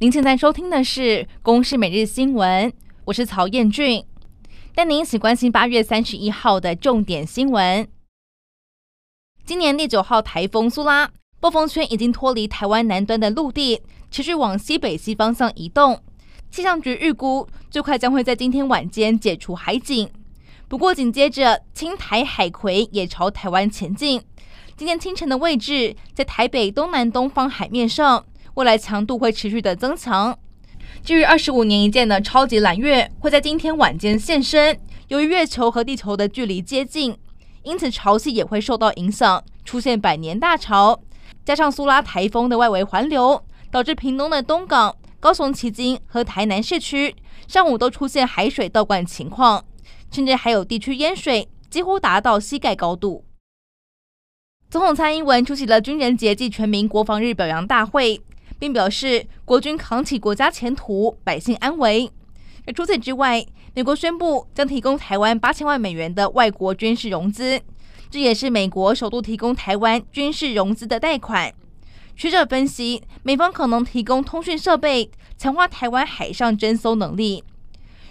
您现在收听的是《公视每日新闻》，我是曹彦俊，带您一起关心八月三十一号的重点新闻。今年第九号台风苏拉，暴风圈已经脱离台湾南端的陆地，持续往西北西方向移动。气象局预估，最快将会在今天晚间解除海警。不过紧接着，轻台海葵也朝台湾前进。今天清晨的位置在台北东南东方海面上。未来强度会持续的增强。至于二十五年一见的超级蓝月会在今天晚间现身。由于月球和地球的距离接近，因此潮汐也会受到影响，出现百年大潮。加上苏拉台风的外围环流，导致屏东的东港、高雄旗津和台南市区上午都出现海水倒灌情况，甚至还有地区淹水，几乎达到膝盖高度。总统蔡英文出席了军人节暨全民国防日表扬大会。并表示，国军扛起国家前途，百姓安危。而除此之外，美国宣布将提供台湾八千万美元的外国军事融资，这也是美国首度提供台湾军事融资的贷款。学者分析，美方可能提供通讯设备，强化台湾海上侦搜能力。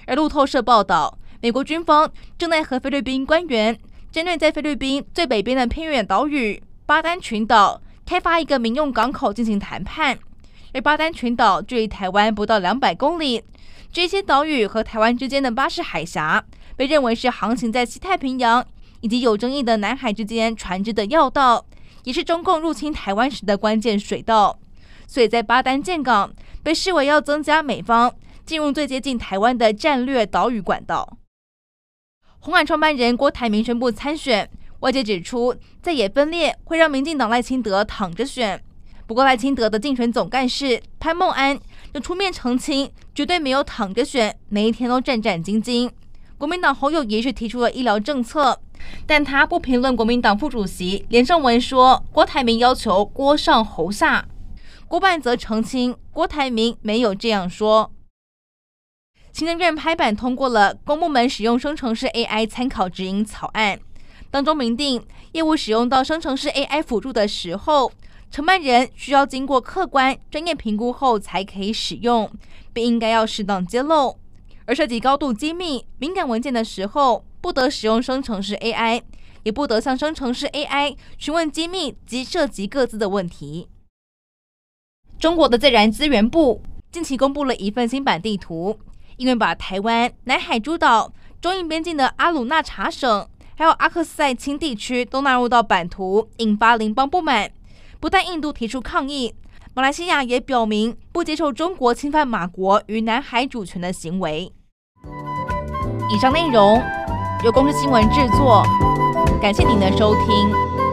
而路透社报道，美国军方正在和菲律宾官员针对在菲律宾最北边的偏远岛屿巴丹群岛开发一个民用港口进行谈判。而巴丹群岛距离台湾不到两百公里，这些岛屿和台湾之间的巴士海峡被认为是航行在西太平洋以及有争议的南海之间船只的要道，也是中共入侵台湾时的关键水道。所以在巴丹建港，被视为要增加美方进入最接近台湾的战略岛屿管道。红海创办人郭台铭宣布参选，外界指出在野分裂会让民进党赖清德躺着选。不过，赖清德的竞选总干事潘孟安就出面澄清，绝对没有躺着选，每一天都战战兢兢。国民党侯友宜是提出了医疗政策，但他不评论国民党副主席连胜文说郭台铭要求郭上侯下，郭办则澄清郭台铭没有这样说。行政院拍板通过了公部门使用生成式 AI 参考指引草案，当中明定业务使用到生成式 AI 辅助的时候。承办人需要经过客观专业评估后才可以使用，并应该要适当揭露。而涉及高度机密、敏感文件的时候，不得使用生成式 AI，也不得向生成式 AI 询问机密及涉及各自的问题。中国的自然资源部近期公布了一份新版地图，因为把台湾、南海诸岛、中印边境的阿鲁纳查省，还有阿克塞钦地区都纳入到版图，引发邻邦不满。不但印度提出抗议，马来西亚也表明不接受中国侵犯马国与南海主权的行为。以上内容由公司新闻制作，感谢您的收听。